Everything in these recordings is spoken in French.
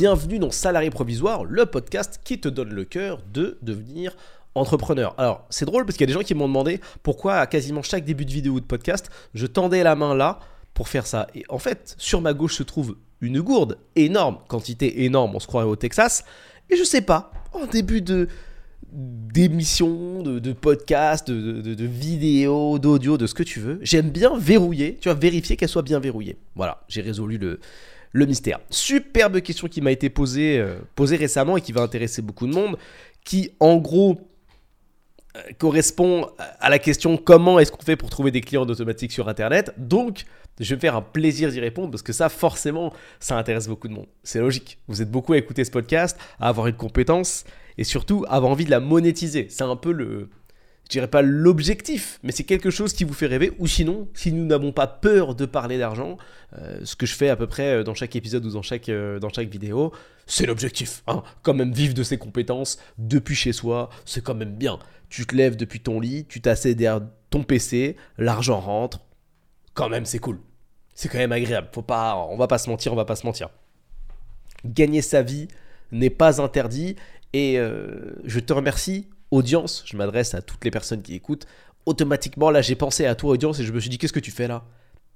bienvenue dans Salarié Provisoire, le podcast qui te donne le cœur de devenir entrepreneur. Alors, c'est drôle parce qu'il y a des gens qui m'ont demandé pourquoi à quasiment chaque début de vidéo ou de podcast, je tendais la main là pour faire ça. Et en fait, sur ma gauche se trouve une gourde énorme, quantité énorme, on se croirait au Texas. Et je sais pas, en début de d'émissions, de, de podcasts, de, de, vidéos, d'audio, de ce que tu veux. J'aime bien verrouiller, tu vois, vérifier qu'elle soit bien verrouillée. Voilà, j'ai résolu le, le mystère. Superbe question qui m'a été posée, euh, posée récemment et qui va intéresser beaucoup de monde, qui en gros euh, correspond à la question comment est-ce qu'on fait pour trouver des clients automatique sur Internet? Donc, je vais me faire un plaisir d'y répondre parce que ça, forcément, ça intéresse beaucoup de monde. C'est logique. Vous êtes beaucoup à écouter ce podcast, à avoir une compétence et surtout avoir envie de la monétiser. C'est un peu le, je dirais pas l'objectif, mais c'est quelque chose qui vous fait rêver. Ou sinon, si nous n'avons pas peur de parler d'argent, euh, ce que je fais à peu près euh, dans chaque épisode ou dans chaque, euh, dans chaque vidéo, c'est l'objectif. Hein. Quand même vivre de ses compétences depuis chez soi, c'est quand même bien. Tu te lèves depuis ton lit, tu t'assieds derrière ton PC, l'argent rentre. Quand même, c'est cool. C'est quand même agréable. Faut pas, on va pas se mentir, on va pas se mentir. Gagner sa vie n'est pas interdit et je te remercie audience, je m'adresse à toutes les personnes qui écoutent, automatiquement, là, j'ai pensé à toi, audience, et je me suis dit, qu'est-ce que tu fais là?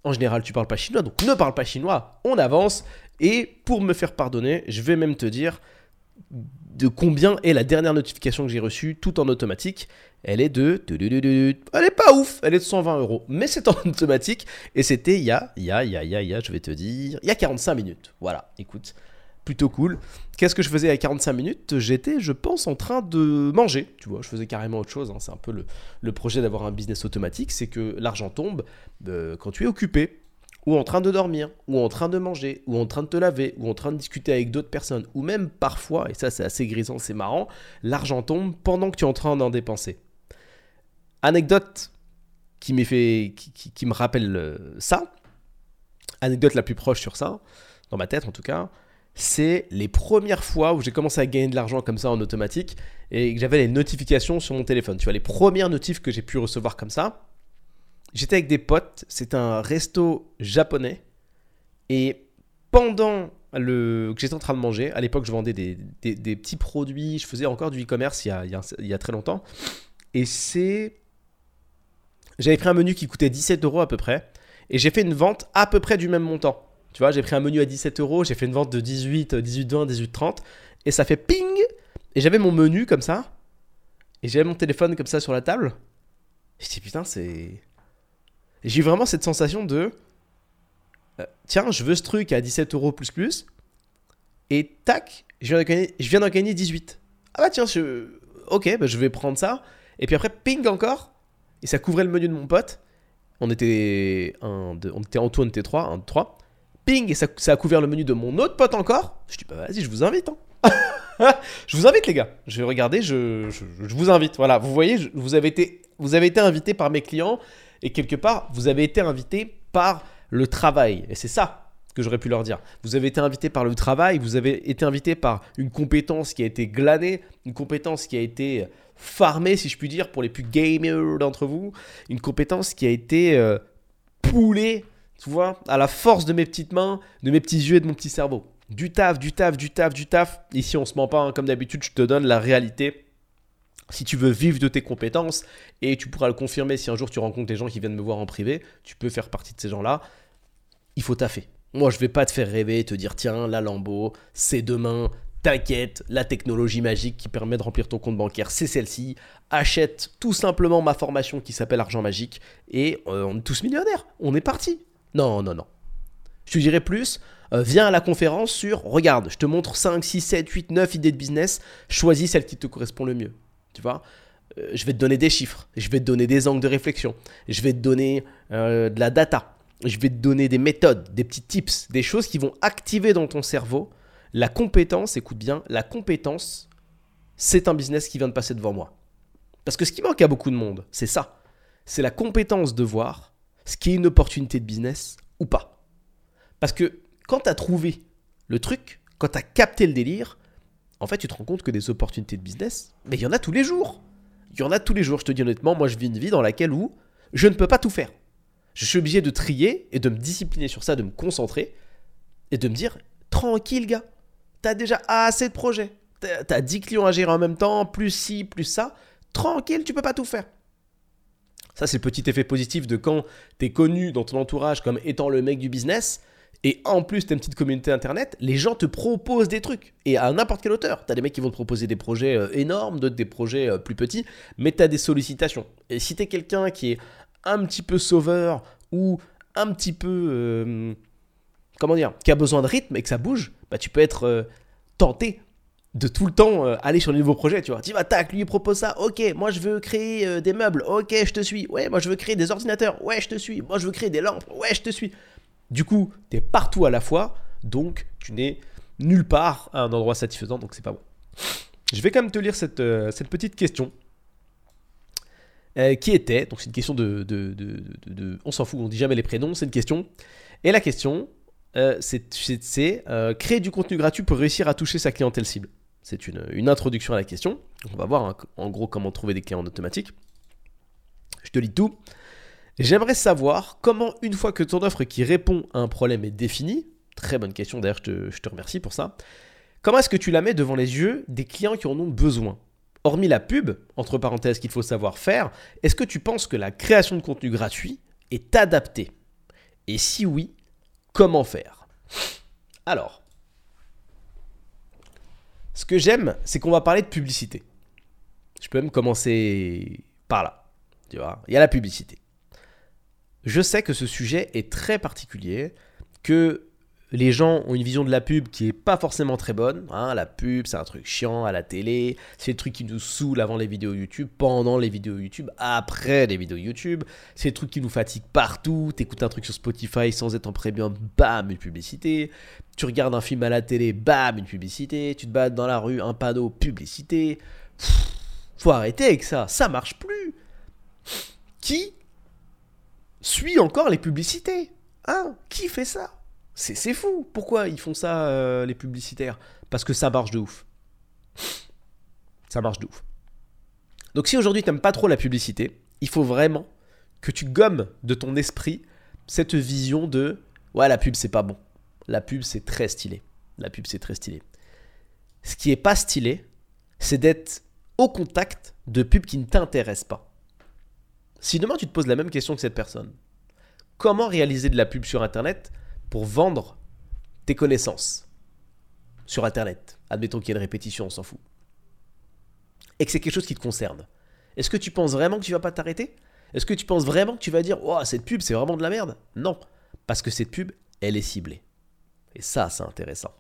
En général, tu parles pas chinois, donc ne parle pas chinois, on avance, et pour me faire pardonner, je vais même te dire de combien est la dernière notification que j'ai reçue, tout en automatique. Elle est de... Elle est pas ouf, elle est de 120 euros, mais c'est en automatique, et c'était il y a, il y a, il y a, il y a, je vais te dire, il y a 45 minutes. Voilà, écoute, plutôt cool. Qu'est-ce que je faisais à 45 minutes? J'étais, je pense, en train de manger. Tu vois, je faisais carrément autre chose. hein. C'est un peu le, le projet d'avoir un business automatique. C'est que l'argent tombe euh, quand tu es occupé, ou en train de dormir, ou en train de manger, ou en train de te laver, ou en train de discuter avec d'autres personnes, ou même parfois, et ça c'est assez grisant, c'est marrant, l'argent tombe pendant que tu es en train d'en dépenser. Anecdote qui, fait, qui me rappelle euh, ça, anecdote la plus proche sur ça, dans ma tête en tout cas, c'est les premières fois où j'ai commencé à gagner de l'argent comme ça en automatique et que j'avais les notifications sur mon téléphone. Tu vois, les premières notifs que j'ai pu recevoir comme ça, j'étais avec des potes, c'était un resto japonais et pendant le, que j'étais en train de manger, à l'époque je vendais des, des- petits produits, je faisais encore du e-commerce il, y a- il il y a très longtemps et c'est... J'avais pris un menu qui coûtait 17 euros à peu près et j'ai fait une vente à peu près du même montant. Tu vois, j'ai pris un menu à 17 euros, j'ai fait une vente de 18, euh, 18, 20, 18, 30, et ça fait ping Et j'avais mon menu comme ça, et j'avais mon téléphone comme ça sur la table. Je dis putain, c'est. J'ai eu vraiment cette sensation de. euh, tiens, je veux ce truc à 17 euros plus plus, et tac, je viens d'en gagner 18. Ah bah tiens, je... ok, bah je vais prendre ça. Et puis après, ping encore, et ça couvrait le menu de mon pote. On était, un, deux, on était en tout, on était trois, un, trois. Ping, et ça, a couvert le menu de mon autre pote encore. Je dis, bah vas-y, je vous invite. hein. je vous invite, les gars. Je vais regarder, je, vous invite. Voilà, vous voyez, vous, avez été, invité par mes clients, et quelque part, vous avez été invité par le travail. Et c'est ça que j'aurais pu leur dire. Vous avez été invité par le travail, vous avez été invité par une compétence qui a été glanée, une compétence qui a été farmée, si je puis dire, pour les plus gamers d'entre vous, une compétence qui a été euh, poulée, tu vois, à la force de mes petites mains, de mes petits yeux et de mon petit cerveau. Du taf, du taf, du taf, du taf. Ici, on se ment pas, hein, comme d'habitude, je te donne la réalité. Si tu veux vivre de tes compétences, et tu pourras le confirmer si un jour tu rencontres des gens qui viennent me voir en privé, tu peux faire partie de ces gens-là, il faut taffer. Moi, je vais pas te faire rêver, te dire tiens, la Lambo, c'est demain, t'inquiète, la technologie magique qui permet de remplir ton compte bancaire, c'est celle-ci. Achète tout simplement ma formation qui s'appelle Argent Magique et euh, on est tous millionnaires. On est parti. Non, non, non. Je te dirais plus, euh, viens à la conférence sur regarde, je te montre 5, 6, 7, 8, 9 idées de business, choisis celle qui te correspond le mieux. Tu vois Euh, Je vais te donner des chiffres, je vais te donner des angles de réflexion, je vais te donner euh, de la data, je vais te donner des méthodes, des petits tips, des choses qui vont activer dans ton cerveau la compétence, écoute bien, la compétence, c'est un business qui vient de passer devant moi. Parce que ce qui manque à beaucoup de monde, c'est ça. C'est la compétence de voir ce qui est une opportunité de business ou pas. Parce que quand tu as trouvé le truc, quand tu as capté le délire, en fait, tu te rends compte que des opportunités de business, mais il y en a tous les jours. Il y en a tous les jours, je te dis honnêtement, moi je vis une vie dans laquelle où je ne peux pas tout faire. Je suis obligé de trier et de me discipliner sur ça, de me concentrer et de me dire tranquille gars, tu as déjà assez de projets. Tu as 10 clients à gérer en même temps, plus ci, plus ça. Tranquille, tu peux pas tout faire. Ça, c'est le petit effet positif de quand tu es connu dans ton entourage comme étant le mec du business. Et en plus, tu as une petite communauté internet, les gens te proposent des trucs. Et à n'importe quelle hauteur. Tu as des mecs qui vont te proposer des projets euh, énormes, d'autres des projets euh, plus petits, mais tu as des sollicitations. Et si tu es quelqu'un qui est un petit peu sauveur ou un petit peu. Euh, comment dire Qui a besoin de rythme et que ça bouge, bah, tu peux être tenté de tout le temps euh, aller sur de nouveaux projets, tu vois. Tu vas, tac, lui propose ça, ok, moi je veux créer euh, des meubles, ok, je te suis. Ouais, moi je veux créer des ordinateurs, ouais, je te suis. Moi je veux créer des lampes, ouais, je te suis. Du coup, tu es partout à la fois, donc tu n'es nulle part à un endroit satisfaisant, donc c'est pas bon. Je vais quand même te lire cette, euh, petite question. qui était, donc c'est une question de, de On s'en fout, on dit jamais les prénoms, c'est une question. Et la question, c'est créer du contenu gratuit pour réussir à toucher sa clientèle cible. C'est une, introduction à la question. On va voir en gros comment trouver des clients en automatique. Je te lis tout. J'aimerais savoir comment, une fois que ton offre qui répond à un problème est définie, très bonne question d'ailleurs, je te, remercie pour ça, comment est-ce que tu la mets devant les yeux des clients qui en ont besoin? Hormis la pub, entre parenthèses qu'il faut savoir faire, est-ce que tu penses que la création de contenu gratuit est adaptée? Et si oui, comment faire? Alors, ce que j'aime, c'est qu'on va parler de publicité. Je peux même commencer par là. Tu vois, il y a la publicité. Je sais que ce sujet est très particulier, que les gens ont une vision de la pub qui est pas forcément très bonne. Hein. la pub, c'est un truc chiant à la télé. C'est le truc qui nous saoule avant les vidéos YouTube, pendant les vidéos YouTube, après les vidéos YouTube. C'est le truc qui nous fatigue partout. T'écoutes un truc sur Spotify sans être en premium, bam, une publicité. Tu regardes un film à la télé, bam, une publicité. Tu te bats dans la rue, un panneau, publicité. faut arrêter avec ça. Ça marche plus. Qui suit encore les publicités Hein? Qui fait ça? C'est fou. Pourquoi ils font ça, euh, les publicitaires? Parce que ça marche de ouf. Ça marche de ouf. Donc si aujourd'hui tu n'aimes pas trop la publicité, il faut vraiment que tu gommes de ton esprit cette vision de ouais la pub c'est pas bon. La pub c'est très stylé. La pub c'est très stylé. Ce qui est pas stylé, c'est d'être au contact de pubs qui ne t'intéressent pas. Si demain tu te poses la même question que cette personne, comment réaliser de la pub sur internet pour vendre tes connaissances sur Internet. Admettons qu'il y ait une répétition, on s'en fout. Et que c'est quelque chose qui te concerne. Est-ce que tu penses vraiment que tu vas pas t'arrêter? Est-ce que tu penses vraiment que tu vas dire Oh, cette pub, c'est vraiment de la merde? Non. Parce que cette pub, elle est ciblée. Et ça, c'est intéressant.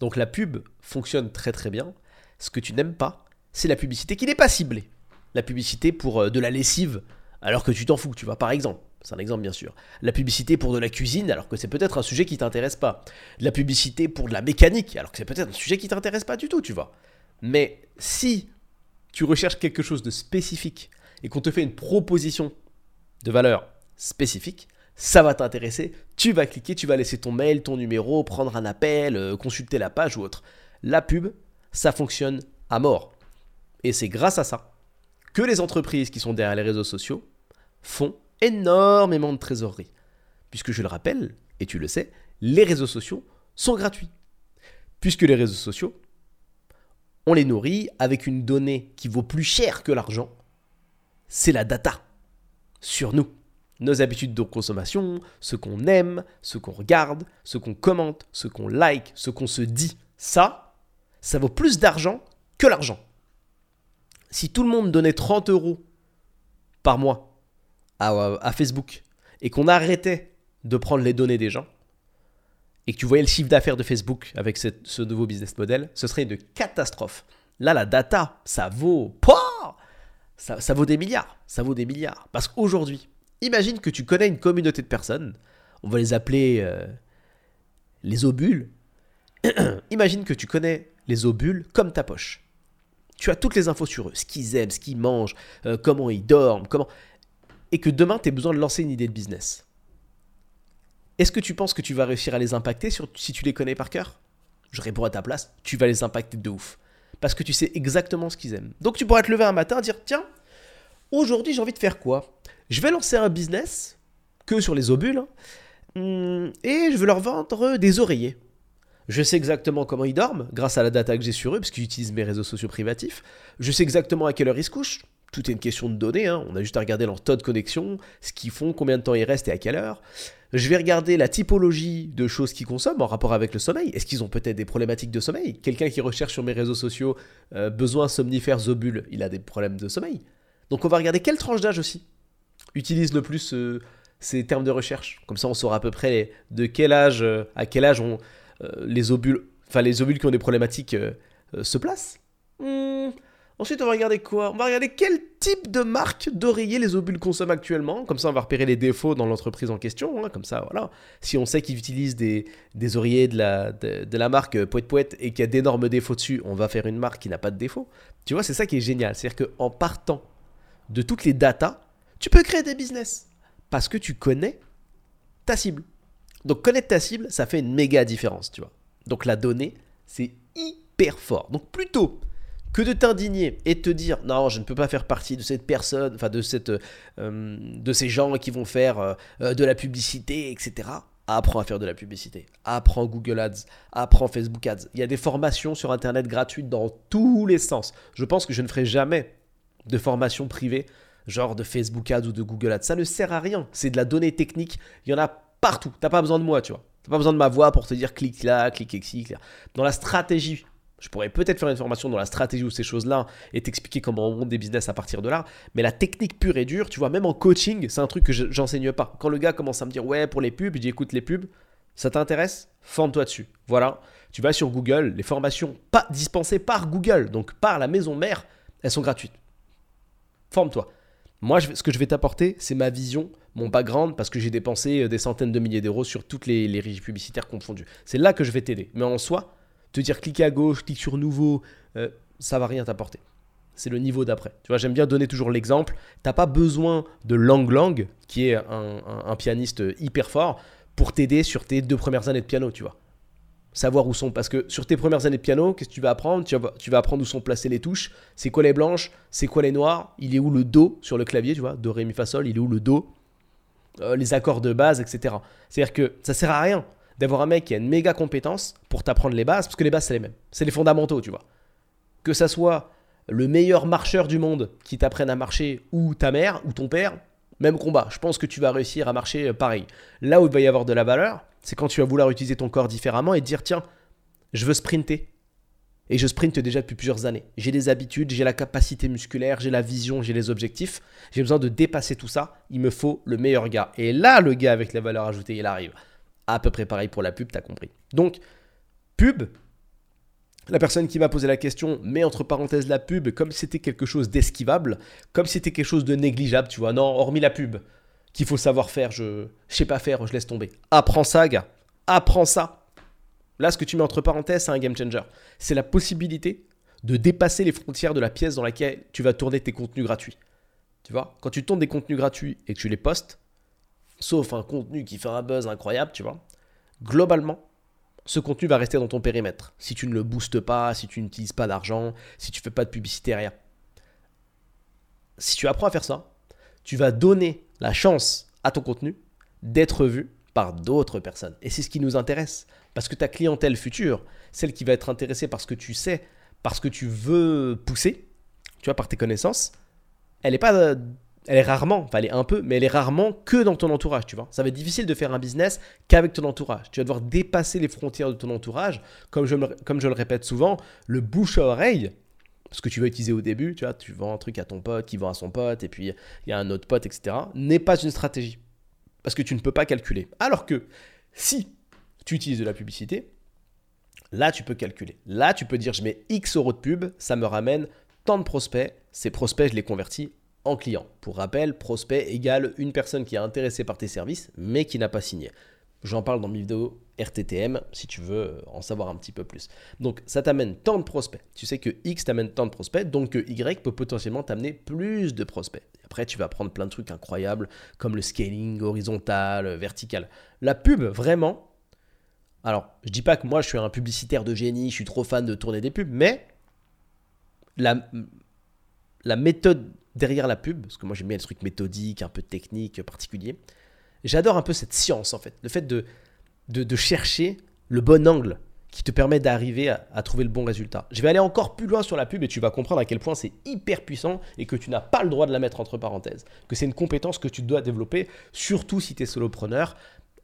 Donc la pub fonctionne très très bien. Ce que tu n'aimes pas, c'est la publicité qui n'est pas ciblée. La publicité pour euh, de la lessive, alors que tu t'en fous, tu vois, par exemple. C'est un exemple bien sûr. La publicité pour de la cuisine alors que c'est peut-être un sujet qui t'intéresse pas. La publicité pour de la mécanique alors que c'est peut-être un sujet qui t'intéresse pas du tout, tu vois. Mais si tu recherches quelque chose de spécifique et qu'on te fait une proposition de valeur spécifique, ça va t'intéresser, tu vas cliquer, tu vas laisser ton mail, ton numéro, prendre un appel, euh, consulter la page ou autre. La pub, ça fonctionne à mort. Et c'est grâce à ça que les entreprises qui sont derrière les réseaux sociaux font énormément de trésorerie. Puisque je le rappelle, et tu le sais, les réseaux sociaux sont gratuits. Puisque les réseaux sociaux, on les nourrit avec une donnée qui vaut plus cher que l'argent, c'est la data sur nous. Nos habitudes de consommation, ce qu'on aime, ce qu'on regarde, ce qu'on commente, ce qu'on like, ce qu'on se dit, ça, ça vaut plus d'argent que l'argent. Si tout le monde donnait 30 euros par mois à, Facebook et qu'on arrêtait de prendre les données des gens et que tu voyais le chiffre d'affaires de Facebook avec ce nouveau business model, ce serait une catastrophe. Là, la data, ça vaut ça vaut des milliards. Ça vaut des milliards. Parce qu'aujourd'hui, imagine que tu connais une communauté de personnes, on va les appeler euh, les obules. imagine que tu connais les obules comme ta poche. Tu as toutes les infos sur eux, ce qu'ils aiment, ce qu'ils mangent, euh, comment ils dorment, comment et que demain, tu as besoin de lancer une idée de business. Est-ce que tu penses que tu vas réussir à les impacter si tu les connais par cœur? Je réponds à ta place, tu vas les impacter de ouf. Parce que tu sais exactement ce qu'ils aiment. Donc tu pourras te lever un matin et dire, tiens, aujourd'hui j'ai envie de faire quoi? Je vais lancer un business, que sur les obules, hein, et je veux leur vendre des oreillers. Je sais exactement comment ils dorment grâce à la data que j'ai sur eux, parce qu'ils utilisent mes réseaux sociaux privatifs. Je sais exactement à quelle heure ils se couchent. Tout est une question de données. Hein. On a juste à regarder leur taux de connexion, ce qu'ils font, combien de temps ils restent et à quelle heure. Je vais regarder la typologie de choses qu'ils consomment en rapport avec le sommeil. Est-ce qu'ils ont peut-être des problématiques de sommeil? Quelqu'un qui recherche sur mes réseaux sociaux euh, besoin somnifères obules, il a des problèmes de sommeil. Donc on va regarder quelle tranche d'âge aussi utilise le plus euh, ces termes de recherche. Comme ça, on saura à peu près de quel âge, euh, à quel âge les ovules, enfin les qui ont des problématiques se placent. Hmm. Ensuite, on va regarder quoi? On va regarder quel type de marque d'oreiller les ovules consomment actuellement. Comme ça, on va repérer les défauts dans l'entreprise en question. Hein. Comme ça, voilà. Si on sait qu'ils utilisent des, oreillers de la, marque Poète Poète et qu'il y a d'énormes défauts dessus, on va faire une marque qui n'a pas de défauts. Tu vois, c'est ça qui est génial. C'est-à-dire qu'en partant de toutes les datas, tu peux créer des business. Parce que tu connais ta cible. Donc, connaître ta cible, ça fait une méga différence, tu vois. Donc, la donnée, c'est hyper fort. Donc, plutôt que de t'indigner et de te dire non, je ne peux pas faire partie de cette personne, enfin de, cette, euh, de ces gens qui vont faire euh, euh, de la publicité, etc. Apprends à faire de la publicité. Apprends Google Ads. Apprends Facebook Ads. Il y a des formations sur Internet gratuites dans tous les sens. Je pense que je ne ferai jamais de formation privée, genre de Facebook Ads ou de Google Ads. Ça ne sert à rien. C'est de la donnée technique. Il y en a partout. Tu n'as pas besoin de moi, tu vois. Tu n'as pas besoin de ma voix pour te dire clique là, clique ici. Clique là. Dans la stratégie je pourrais peut-être faire une formation dans la stratégie ou ces choses-là et t'expliquer comment on monte des business à partir de là. Mais la technique pure et dure, tu vois, même en coaching, c'est un truc que j'enseigne pas. Quand le gars commence à me dire ouais pour les pubs, je dis écoute les pubs, ça t'intéresse? Forme-toi dessus. Voilà. Tu vas sur Google, les formations pas dispensées par Google, donc par la maison mère, elles sont gratuites. Forme-toi. Moi, ce que je vais t'apporter, c'est ma vision, mon background, parce que j'ai dépensé euh, des centaines de milliers d'euros sur toutes les, les régies publicitaires confondues. C'est là que je vais t'aider. Mais en soi, te dire cliquer à gauche, clique sur nouveau, euh, ça va rien t'apporter. C'est le niveau d'après. Tu vois, j'aime bien donner toujours l'exemple. T'as pas besoin de Lang Lang, qui est un, pianiste hyper fort, pour t'aider sur tes deux premières années de piano, tu vois. Savoir où sont. Parce que sur tes premières années de piano, qu'est-ce que tu vas apprendre? Tu vas, tu vas apprendre où sont placées les touches. C'est quoi les blanches? C'est quoi les noires? Il est où le Do sur le clavier, tu vois Do, Ré, Mi, Fa, Sol? Il est où le Do? Euh, Les accords de base, etc. C'est-à-dire que ça sert à rien d'avoir un mec qui a une méga compétence pour t'apprendre les bases, parce que les bases, c'est les mêmes. C'est les fondamentaux, tu vois. Que ça soit le meilleur marcheur du monde qui t'apprenne à marcher, ou ta mère, ou ton père, même combat. Je pense que tu vas réussir à marcher euh, pareil. Là où il va y avoir de la valeur, c'est quand tu vas vouloir utiliser ton corps différemment et te dire tiens, je veux sprinter. Et je sprinte déjà depuis plusieurs années. J'ai des habitudes, j'ai la capacité musculaire, j'ai la vision, j'ai les objectifs. J'ai besoin de dépasser tout ça. Il me faut le meilleur gars. Et là, le gars avec la valeur ajoutée, il arrive à peu près pareil pour la pub, t'as compris. Donc, pub, la personne qui m'a posé la question met entre parenthèses la pub comme si c'était quelque chose d'esquivable, comme si c'était quelque chose de négligeable, tu vois. Non, hormis la pub, qu'il faut savoir faire, je, je sais pas faire, je laisse tomber. Apprends ça, gars. Apprends ça. Là, ce que tu mets entre parenthèses, c'est un game changer. C'est la possibilité de dépasser les frontières de la pièce dans laquelle tu vas tourner tes contenus gratuits. Tu vois, quand tu tournes des contenus gratuits et que tu les postes, sauf un contenu qui fait un buzz incroyable, tu vois, globalement, ce contenu va rester dans ton périmètre. Si tu ne le boostes pas, si tu n'utilises pas d'argent, si tu ne fais pas de publicité, rien. Si tu apprends à faire ça, tu vas donner la chance à ton contenu d'être vu par d'autres personnes. Et c'est ce qui nous intéresse. Parce que ta clientèle future, celle qui va être intéressée par ce que tu sais, parce que tu veux pousser, tu vois, par tes connaissances, elle n'est pas elle est rarement, enfin elle est un peu, mais elle est rarement que dans ton entourage, tu vois. Ça va être difficile de faire un business qu'avec ton entourage. Tu vas devoir dépasser les frontières de ton entourage. Comme je, comme je le répète souvent, le bouche à oreille, ce que tu vas utiliser au début, tu vois, tu vends un truc à ton pote qui vend à son pote, et puis il y a un autre pote, etc., n'est pas une stratégie. Parce que tu ne peux pas calculer. Alors que si tu utilises de la publicité, là tu peux calculer. Là tu peux dire je mets X euros de pub, ça me ramène tant de prospects, ces prospects je les convertis en client. Pour rappel, prospect égale une personne qui est intéressée par tes services mais qui n'a pas signé. J'en parle dans mes vidéos RTTM si tu veux en savoir un petit peu plus. Donc ça t'amène tant de prospects. Tu sais que X t'amène tant de prospects, donc que Y peut potentiellement t'amener plus de prospects. Après, tu vas apprendre plein de trucs incroyables comme le scaling horizontal, vertical. La pub, vraiment. Alors, je dis pas que moi je suis un publicitaire de génie, je suis trop fan de tourner des pubs, mais la, la méthode derrière la pub, parce que moi j'aime bien les trucs méthodiques, un peu techniques, particuliers. J'adore un peu cette science en fait, le fait de, de, chercher le bon angle. qui te permet d'arriver à, trouver le bon résultat. Je vais aller encore plus loin sur la pub et tu vas comprendre à quel point c'est hyper puissant et que tu n'as pas le droit de la mettre entre parenthèses. Que c'est une compétence que tu dois développer, surtout si tu es solopreneur,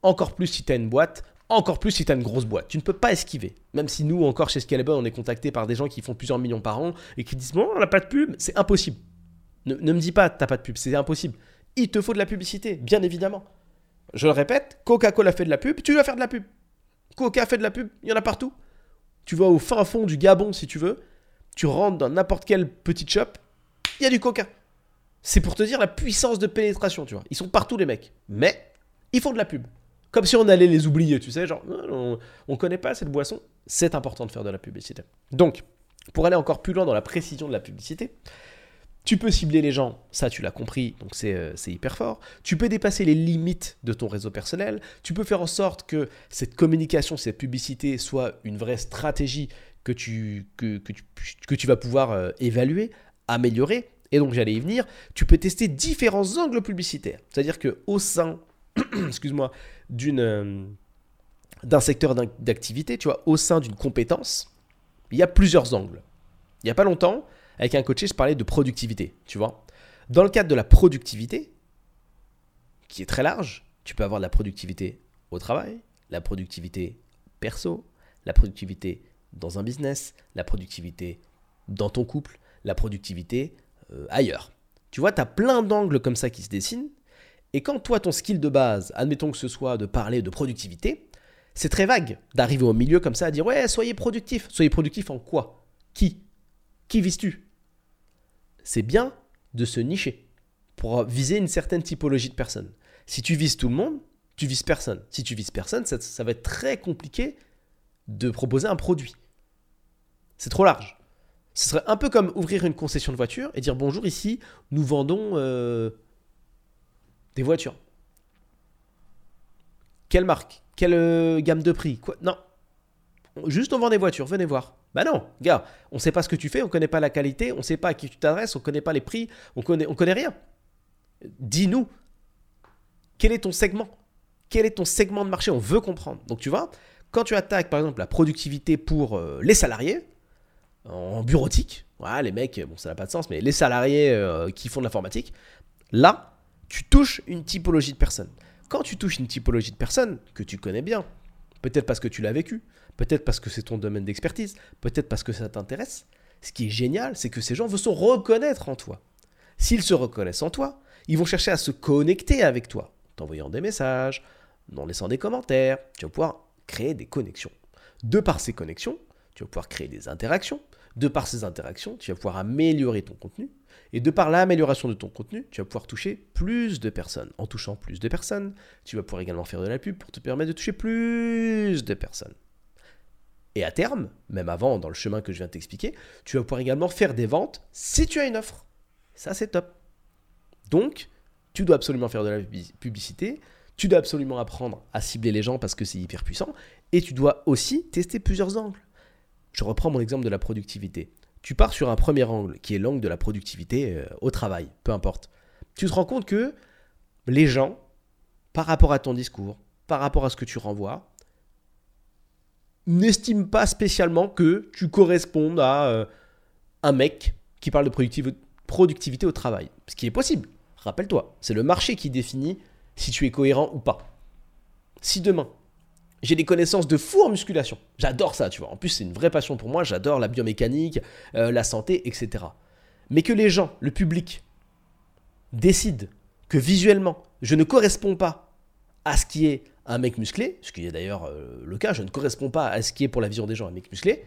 encore plus si tu as une boîte, encore plus si tu as une grosse boîte. Tu ne peux pas esquiver. Même si nous, encore chez Scalable, on est contacté par des gens qui font plusieurs millions par an et qui disent Bon, on n'a pas de pub, c'est impossible. Ne, me dis pas t'as pas de pub, c'est impossible. Il te faut de la publicité, bien évidemment. Je le répète, Coca-Cola fait de la pub, tu dois faire de la pub. Coca fait de la pub, il y en a partout. Tu vas au fin fond du Gabon si tu veux, tu rentres dans n'importe quelle petite shop, il y a du Coca. C'est pour te dire la puissance de pénétration, tu vois. Ils sont partout les mecs. Mais ils font de la pub. Comme si on allait les oublier, tu sais, genre, on, ne connaît pas cette boisson. C'est important de faire de la publicité. Donc, pour aller encore plus loin dans la précision de la publicité, tu peux cibler les gens, ça tu l'as compris, donc euh, c'est hyper fort. Tu peux dépasser les limites de ton réseau personnel. Tu peux faire en sorte que cette communication, cette publicité soit une vraie stratégie que tu, que, vas pouvoir euh, évaluer, améliorer. Et donc j'allais y venir. Tu peux tester différents angles publicitaires. C'est-à-dire qu'au sein, excuse-moi, d'une euh, d'un secteur d'activité, tu vois, au sein d'une compétence, il y a plusieurs angles. Il n'y a pas longtemps, avec un coaché, je parlais de productivité, tu vois. Dans le cadre de la productivité, qui est très large, tu peux avoir de la productivité au travail, la productivité perso, la productivité dans un business, la productivité dans ton couple, la productivité euh, ailleurs. Tu vois, tu as plein d'angles comme ça qui se dessinent. Et quand toi, ton skill de base, admettons que ce soit de parler de productivité, c'est très vague d'arriver au milieu comme ça à dire ouais, soyez productif. Soyez productif en quoi? Qui? Qui vises-tu? C'est bien de se nicher pour viser une certaine typologie de personnes. Si tu vises tout le monde, tu vises personne. Si tu vises personne, ça, va être très compliqué de proposer un produit. C'est trop large. Ce serait un peu comme ouvrir une concession de voiture et dire bonjour ici, nous vendons euh, des voitures. Quelle marque? Quelle euh, gamme de prix? Non. Juste on vend des voitures, venez voir. Bah non, gars, on ne sait pas ce que tu fais, on ne connaît pas la qualité, on ne sait pas à qui tu t'adresses, on ne connaît pas les prix, on connaît, on connaît rien. Dis-nous, quel est ton segment? Quel est ton segment de marché? On veut comprendre. Donc tu vois, quand tu attaques par exemple la productivité pour euh, les salariés, en bureautique, les mecs, bon ça n'a pas de sens, mais les salariés euh, qui font de l'informatique, là, tu touches une typologie de personnes. Quand tu touches une typologie de personnes que tu connais bien, peut-être parce que tu l'as vécu, peut-être parce que c'est ton domaine d'expertise, peut-être parce que ça t'intéresse. Ce qui est génial, c'est que ces gens veulent se reconnaître en toi. S'ils se reconnaissent en toi, ils vont chercher à se connecter avec toi, t'envoyant des messages, en laissant des commentaires. Tu vas pouvoir créer des connexions. De par ces connexions, tu vas pouvoir créer des interactions. De par ces interactions, tu vas pouvoir améliorer ton contenu. Et de par l'amélioration de ton contenu, tu vas pouvoir toucher plus de personnes. En touchant plus de personnes, tu vas pouvoir également faire de la pub pour te permettre de toucher plus de personnes. Et à terme, même avant, dans le chemin que je viens de t'expliquer, tu vas pouvoir également faire des ventes si tu as une offre. Ça, c'est top. Donc, tu dois absolument faire de la publicité, tu dois absolument apprendre à cibler les gens parce que c'est hyper puissant, et tu dois aussi tester plusieurs angles. Je reprends mon exemple de la productivité. Tu pars sur un premier angle, qui est l'angle de la productivité euh, au travail, peu importe. Tu te rends compte que les gens, par rapport à ton discours, par rapport à ce que tu renvoies, n'estime pas spécialement que tu correspondes à euh, un mec qui parle de productivité au travail. Ce qui est possible. Rappelle-toi, c'est le marché qui définit si tu es cohérent ou pas. Si demain, j'ai des connaissances de fou en musculation, j'adore ça, tu vois. En plus, c'est une vraie passion pour moi, j'adore la biomécanique, euh, la santé, etc. Mais que les gens, le public, décident que visuellement, je ne corresponds pas à ce qui est un mec musclé, ce qui est d'ailleurs euh, le cas, je ne correspond pas à ce qui est pour la vision des gens un mec musclé,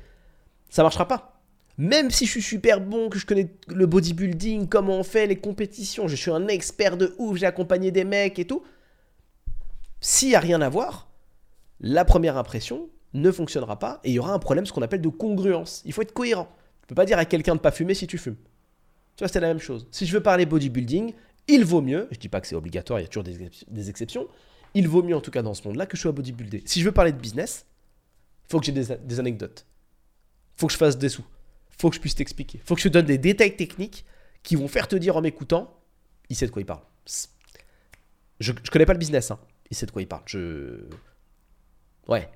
ça marchera pas. Même si je suis super bon, que je connais le bodybuilding, comment on fait les compétitions, je suis un expert de ouf, j'ai accompagné des mecs et tout, s'il n'y a rien à voir, la première impression ne fonctionnera pas et il y aura un problème, ce qu'on appelle de congruence. Il faut être cohérent. Tu peux pas dire à quelqu'un de pas fumer si tu fumes. Tu vois, c'est la même chose. Si je veux parler bodybuilding, il vaut mieux, je dis pas que c'est obligatoire, il y a toujours des exceptions, il vaut mieux en tout cas dans ce monde-là que je sois bodybuildé. Si je veux parler de business, il faut que j'ai des, anecdotes. faut que je fasse des sous. faut que je puisse t'expliquer. faut que je te donne des détails techniques qui vont faire te dire en m'écoutant, il sait de quoi il parle. Je, je connais pas le business, hein. il sait de quoi il parle. Ouais.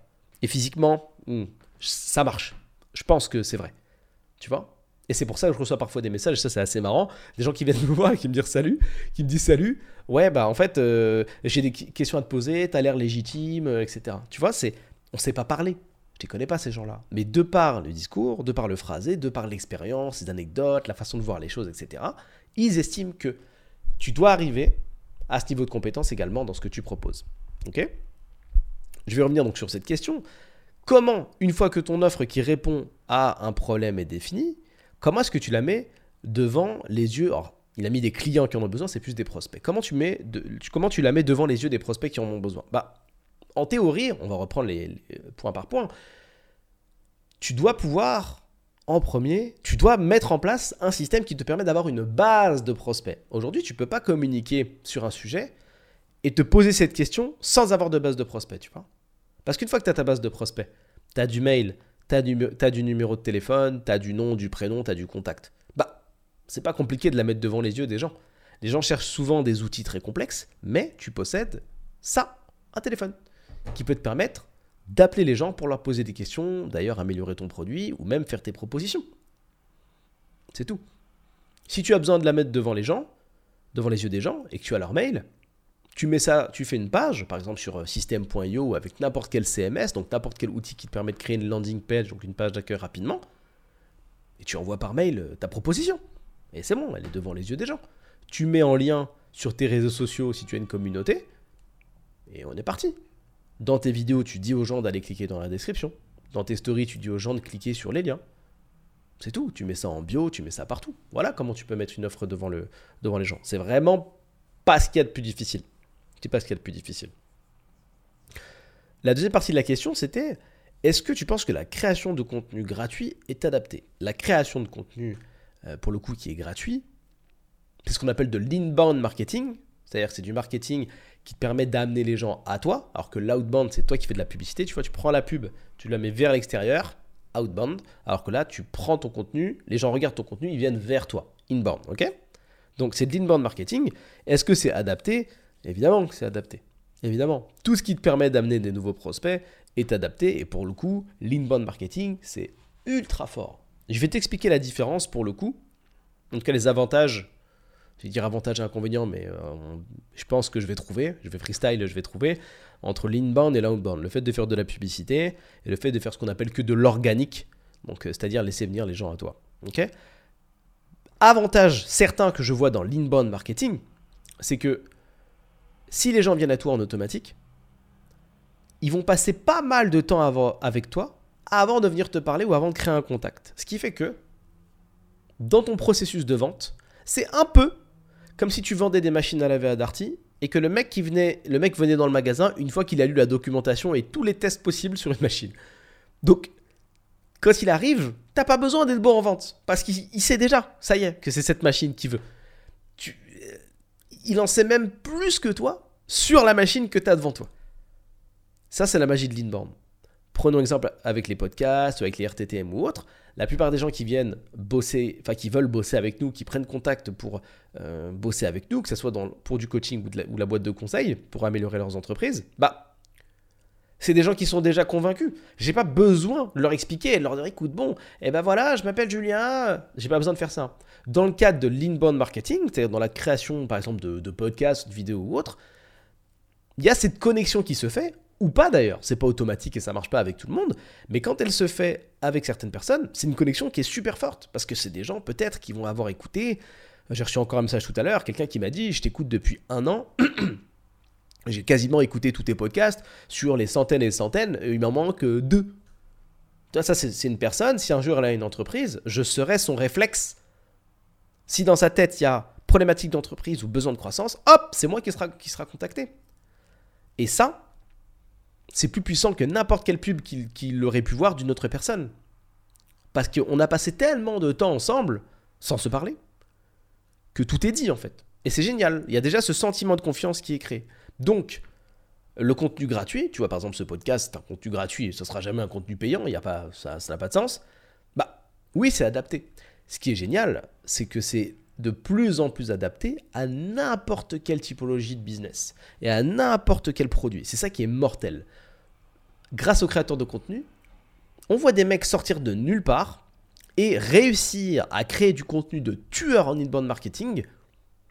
Et physiquement, hmm, Ça marche. Je pense que c'est vrai. Tu vois? Et c'est pour ça que je reçois parfois des messages, ça c'est assez marrant, des gens qui viennent me voir et qui me disent salut, qui me disent salut, ouais bah en fait euh, j'ai des questions à te poser, t'as l'air légitime, euh, etc. Tu vois, c'est on sait pas parler. Je ne connais pas ces gens-là. Mais de par le discours, de par le phrasé, de par l'expérience, les anecdotes, la façon de voir les choses, etc., ils estiment que tu dois arriver à ce niveau de compétence également dans ce que tu proposes. Ok? Je vais revenir donc sur cette question. Comment, une fois que ton offre qui répond à un problème est définie, comment est-ce que tu la mets devant les yeux? Alors, il a mis des clients qui en ont besoin, c'est plus des prospects. Comment tu, mets comment tu la mets devant les yeux des prospects qui en ont besoin? Bah, en théorie, on va reprendre les, point par point, tu dois pouvoir, en premier, tu dois mettre en place un système qui te permet d'avoir une base de prospects. Aujourd'hui, tu ne peux pas communiquer sur un sujet et te poser cette question sans avoir de base de prospects, tu vois. Parce qu'une fois que tu as ta base de prospects, tu as du mail, tu as, du numéro de téléphone, tu as du nom, du prénom, tu as du contact. Bah, c'est pas compliqué de la mettre devant les yeux des gens. Les gens cherchent souvent des outils très complexes, mais tu possèdes ça, un téléphone qui peut te permettre d'appeler les gens pour leur poser des questions, d'ailleurs améliorer ton produit ou même faire tes propositions. C'est tout. Si tu as besoin de la mettre devant les gens, devant les yeux des gens, et que tu as leur mail, tu mets ça, tu fais une page, par exemple sur euh, system.io avec n'importe quel CMS, donc n'importe quel outil qui te permet de créer une landing page, donc une page d'accueil rapidement, et tu envoies par mail euh, ta proposition. Et c'est bon, elle est devant les yeux des gens. Tu mets en lien sur tes réseaux sociaux si tu as une communauté, et on est parti. Dans tes vidéos, tu dis aux gens d'aller cliquer dans la description. Dans tes stories, tu dis aux gens de cliquer sur les liens. C'est tout. Tu mets ça en bio, tu mets ça partout. Voilà comment tu peux mettre une offre devant, devant les gens. C'est vraiment pas ce qu'il y a de plus difficile. C'est pas ce qu'il y a de plus difficile. La deuxième partie de la question, c'était est-ce que tu penses que la création de contenu gratuit est adaptée? La création de contenu, euh, pour le coup, qui est gratuit, c'est ce qu'on appelle de l'inbound marketing. C'est-à-dire c'est du marketing qui te permet d'amener les gens à toi, alors que l'outbound, c'est toi qui fais de la publicité. Tu vois, tu prends la pub, tu la mets vers l'extérieur, outbound, alors que là, tu prends ton contenu, les gens regardent ton contenu, ils viennent vers toi, inbound, ok? Donc c'est de l'inbound marketing. Est-ce que c'est adapté? Évidemment que c'est adapté. Évidemment. Tout ce qui te permet d'amener des nouveaux prospects est adapté, et pour le coup, l'inbound marketing, c'est ultra fort. Je vais t'expliquer la différence pour le coup, en tout cas les avantages je vais dire avantage et inconvénient, mais euh, je pense que je vais trouver, je vais freestyle, je vais trouver, entre l'inbound et l'outbound. Le fait de faire de la publicité et le fait de faire ce qu'on appelle que de l'organique, donc euh, c'est-à-dire laisser venir les gens à toi. Ok? Avantage certain que je vois dans l'inbound marketing, c'est que si les gens viennent à toi en automatique, ils vont passer pas mal de temps avec toi avant de venir te parler ou avant de créer un contact. Ce qui fait que dans ton processus de vente, c'est un peu comme si tu vendais des machines à laver à Darty et que le mec qui venait dans le magasin une fois qu'il a lu la documentation et tous les tests possibles sur une machine. Donc, quand il arrive, t'as pas besoin d'être bon en vente parce qu'il sait déjà, ça y est, que c'est cette machine qu'il veut. Il en sait même plus que toi sur la machine que tu as devant toi. Ça, c'est la magie de l'inbound. Prenons exemple avec les podcasts, avec les RTTM ou autres la plupart des gens qui viennent bosser, enfin qui veulent bosser avec nous, qui prennent contact pour euh, bosser avec nous, que ce soit pour du coaching ou, la, boîte de conseil, pour améliorer leurs entreprises, bah, c'est des gens qui sont déjà convaincus. J'ai pas besoin de leur expliquer, de leur dire écoute, bon, et eh ben voilà, je m'appelle Julien, j'ai pas besoin de faire ça. Dans le cadre de l'inbound marketing, c'est-à-dire dans la création, par exemple, de, de podcasts, de vidéos ou autres, il y a cette connexion qui se fait ou pas d'ailleurs, c'est pas automatique et ça marche pas avec tout le monde, mais quand elle se fait avec certaines personnes, c'est une connexion qui est super forte, parce que c'est des gens peut-être qui vont avoir écouté, j'ai reçu encore un message tout à l'heure, quelqu'un qui m'a dit, je t'écoute depuis un an, j'ai quasiment écouté tous tes podcasts, sur les centaines et centaines, il m'en manque deux. Ça, c'est une personne, si un jour elle a une entreprise, je serai son réflexe. Si dans sa tête il y a problématique d'entreprise ou besoin de croissance, hop, c'est moi qui sera, qui sera contacté. Et ça, c'est plus puissant que n'importe quelle pub qu'il aurait pu voir d'une autre personne. Parce qu'on a passé tellement de temps ensemble, sans se parler, que tout est dit en fait. Et c'est génial. Il y a déjà ce sentiment de confiance qui est créé. Donc, le contenu gratuit, tu vois, par exemple, ce podcast, c'est un contenu gratuit, ce sera jamais un contenu payant, y a pas, ça n'a pas de sens. Bah, oui, c'est adapté. Ce qui est génial, c'est que c'est de plus en plus adapté à n'importe quelle typologie de business et à n'importe quel produit. C'est ça qui est mortel grâce aux créateurs de contenu, on voit des mecs sortir de nulle part et réussir à créer du contenu de tueur en inbound marketing,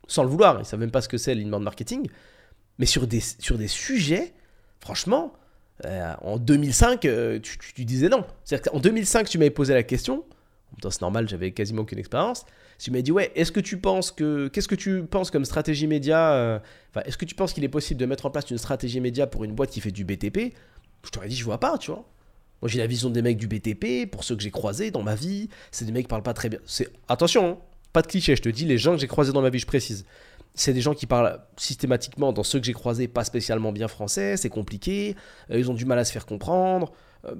sans le vouloir, ils savent même pas ce que c'est l'inbound marketing, mais sur des, sur des sujets, franchement, euh, en 2005, euh, tu, disais non. C'est-à-dire qu'en 2005, tu m'avais posé la question, c'est normal, j'avais quasiment aucune expérience. Tu m'avais dit, ouais, est-ce que tu penses que. Qu'est-ce que tu penses comme stratégie média euh, est-ce que tu penses qu'il est possible de mettre en place une stratégie média pour une boîte qui fait du BTP Je t'aurais dit, je vois pas, tu vois. Moi, j'ai la vision des mecs du BTP, pour ceux que j'ai croisés dans ma vie. C'est des mecs qui parlent pas très bien. C'est Attention, hein, pas de cliché, je te dis, les gens que j'ai croisés dans ma vie, je précise. C'est des gens qui parlent systématiquement, dans ceux que j'ai croisés, pas spécialement bien français, c'est compliqué, euh, ils ont du mal à se faire comprendre, euh,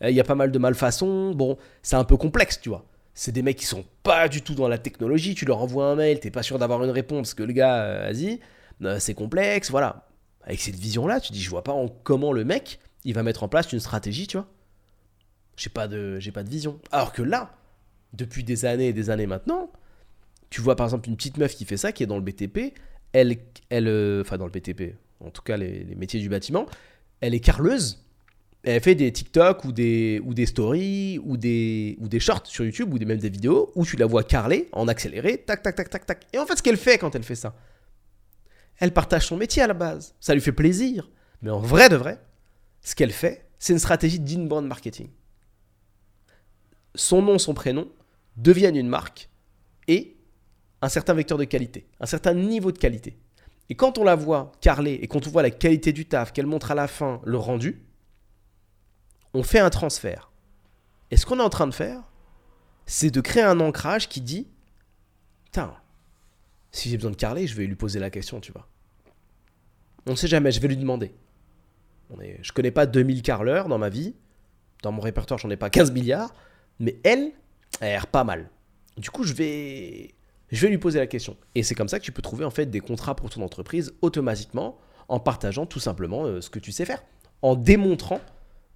il y a pas mal de malfaçons, bon, c'est un peu complexe, tu vois. C'est des mecs qui sont pas du tout dans la technologie, tu leur envoies un mail, t'es pas sûr d'avoir une réponse, que le gars, euh, vas-y, c'est complexe, voilà. Avec cette vision-là, tu dis, je vois pas en comment le mec, il va mettre en place une stratégie, tu vois. J'ai pas de, j'ai pas de vision. Alors que là, depuis des années et des années maintenant, tu vois par exemple une petite meuf qui fait ça, qui est dans le BTP, elle, elle euh, enfin dans le BTP, en tout cas les, métiers du bâtiment, elle est carleuse, elle fait des TikTok ou des, ou des stories ou des, ou des shorts sur YouTube ou même des vidéos où tu la vois carler en accéléré, tac, tac, tac, tac, tac. Et en fait, ce qu'elle fait quand elle fait ça, elle partage son métier à la base. Ça lui fait plaisir. Mais en vrai de vrai, ce qu'elle fait, c'est une stratégie d'inbound marketing. Son nom, son prénom deviennent une marque et un certain vecteur de qualité, un certain niveau de qualité. Et quand on la voit carler et quand on voit la qualité du taf, qu'elle montre à la fin le rendu, on fait un transfert. Et ce qu'on est en train de faire, c'est de créer un ancrage qui dit Putain, si j'ai besoin de carler, je vais lui poser la question, tu vois. On ne sait jamais, je vais lui demander. On est, je connais pas 2000 carleurs dans ma vie. Dans mon répertoire, j'en ai pas 15 milliards. Mais elle, elle a pas mal. Du coup, je vais je vais lui poser la question. Et c'est comme ça que tu peux trouver en fait des contrats pour ton entreprise automatiquement en partageant tout simplement euh, ce que tu sais faire, en démontrant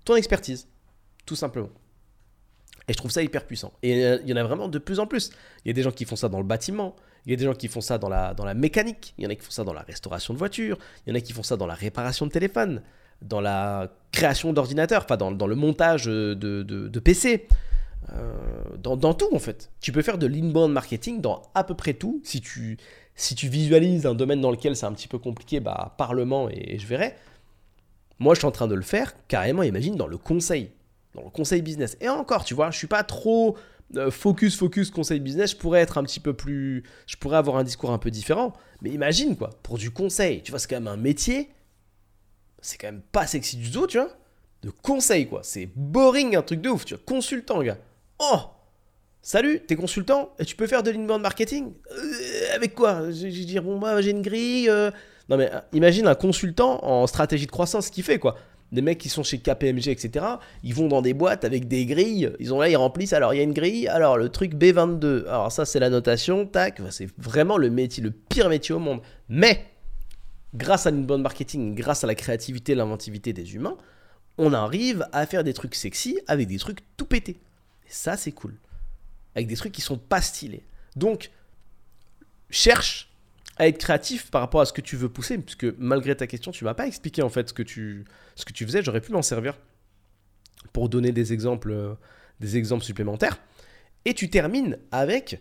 ton expertise, tout simplement. Et je trouve ça hyper puissant. Et euh, il y en a vraiment de plus en plus. Il y a des gens qui font ça dans le bâtiment, il y a des gens qui font ça dans la, dans la mécanique, il y en a qui font ça dans la restauration de voitures, il y en a qui font ça dans la réparation de téléphone, dans la création d'ordinateurs, enfin dans, dans, le montage de, de, de PC. Euh, dans, tout en fait. Tu peux faire de l'inbound marketing dans à peu près tout. Si tu, si tu visualises un domaine dans lequel c'est un petit peu compliqué, bah parlement et, je verrai. Moi, je suis en train de le faire carrément, imagine, dans le conseil, dans le conseil business. Et encore, tu vois, je suis pas trop euh, focus, focus, conseil business. Je pourrais être un petit peu plus, je pourrais avoir un discours un peu différent. Mais imagine quoi, pour du conseil, tu vois, c'est quand même un métier. C'est quand même pas sexy du tout, tu vois. De conseil quoi, c'est boring, un truc de ouf, tu vois, consultant, gars. Oh Salut, t'es consultant et tu peux faire de l'inbound marketing? Euh, Avec quoi? Je bah, j'ai une grille. Euh. Non, mais euh, imagine un consultant en stratégie de croissance, ce qu'il fait, quoi? Des mecs qui sont chez KPMG, etc. Ils vont dans des boîtes avec des grilles. Ils ont là, ils remplissent. Alors, il y a une grille. Alors, le truc B22. Alors, ça, c'est la notation. Tac. C'est vraiment le métier, le pire métier au monde. Mais, grâce à l'inbound marketing, grâce à la créativité, l'inventivité des humains, on arrive à faire des trucs sexy avec des trucs tout pétés ça, c'est cool. Avec des trucs qui sont pas stylés. Donc, cherche à être créatif par rapport à ce que tu veux pousser, puisque malgré ta question, tu m'as pas expliqué en fait ce que tu, ce que tu faisais. J'aurais pu m'en servir pour donner des exemples, euh, des exemples supplémentaires. Et tu termines avec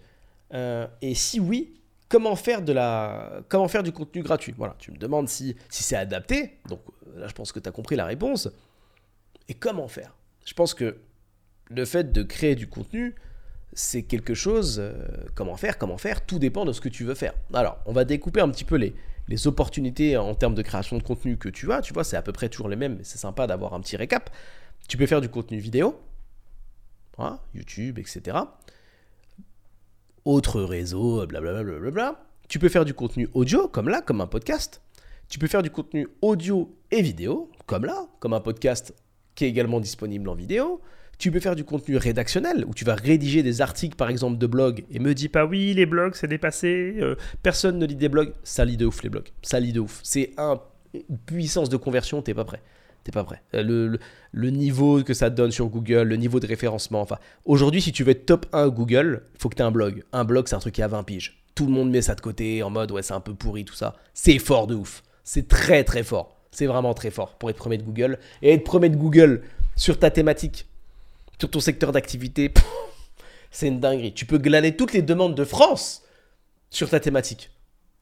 euh, et si oui, comment faire de la, comment faire du contenu gratuit? Voilà, tu me demandes si, si c'est adapté. Donc là, je pense que tu as compris la réponse. Et comment faire? Je pense que le fait de créer du contenu, c'est quelque chose, euh, comment faire, comment faire, tout dépend de ce que tu veux faire. Alors, on va découper un petit peu les, opportunités en termes de création de contenu que tu as, tu vois, c'est à peu près toujours les mêmes, mais c'est sympa d'avoir un petit récap. Tu peux faire du contenu vidéo, YouTube, etc. Autres réseaux, blablabla. Bla tu peux faire du contenu audio, comme là, comme un podcast. Tu peux faire du contenu audio et vidéo, comme là, comme un podcast qui est également disponible en vidéo. Tu peux faire du contenu rédactionnel où tu vas rédiger des articles par exemple de blog et me dis pas oui les blogs c'est dépassé, euh, personne ne lit des blogs, ça lit de ouf les blogs, ça lit de ouf. C'est un une puissance de conversion, t'es pas prêt. T'es pas prêt. Euh, le, niveau que ça donne sur Google, le niveau de référencement, enfin aujourd'hui si tu veux être top 1 Google, faut que tu un blog. Un blog c'est un truc qui a 20 piges. Tout le monde met ça de côté en mode ouais c'est un peu pourri tout ça. C'est fort de ouf. C'est très très fort. C'est vraiment très fort pour être premier de Google. Et être premier de Google sur ta thématique sur ton secteur d'activité. C'est une dinguerie. Tu peux glaner toutes les demandes de France sur ta thématique.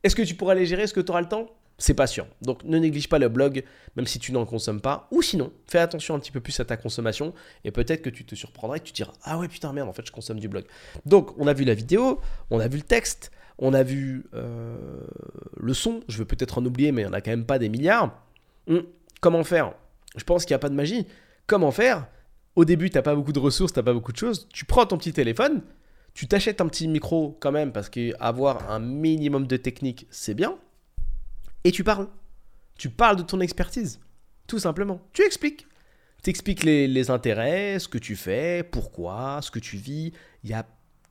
Est-ce que tu pourras les gérer? Est-ce que tu auras le temps? C'est pas sûr. Donc ne néglige pas le blog, même si tu n'en consommes pas. Ou sinon, fais attention un petit peu plus à ta consommation. Et peut-être que tu te surprendras et que tu diras Ah ouais, putain, merde, en fait, je consomme du blog. Donc, on a vu la vidéo, on a vu le texte, on a vu euh, le son. Je veux peut-être en oublier, mais il n'y en a quand même pas des milliards. Hum, comment faire? Je pense qu'il n'y a pas de magie. Comment faire Au début, tu n'as pas beaucoup de ressources, tu n'as pas beaucoup de choses. Tu prends ton petit téléphone, tu t'achètes un petit micro quand même, parce qu'avoir un minimum de technique, c'est bien. Et tu parles. Tu parles de ton expertise. Tout simplement. Tu expliques. Tu expliques les, les intérêts, ce que tu fais, pourquoi, ce que tu vis. Il y a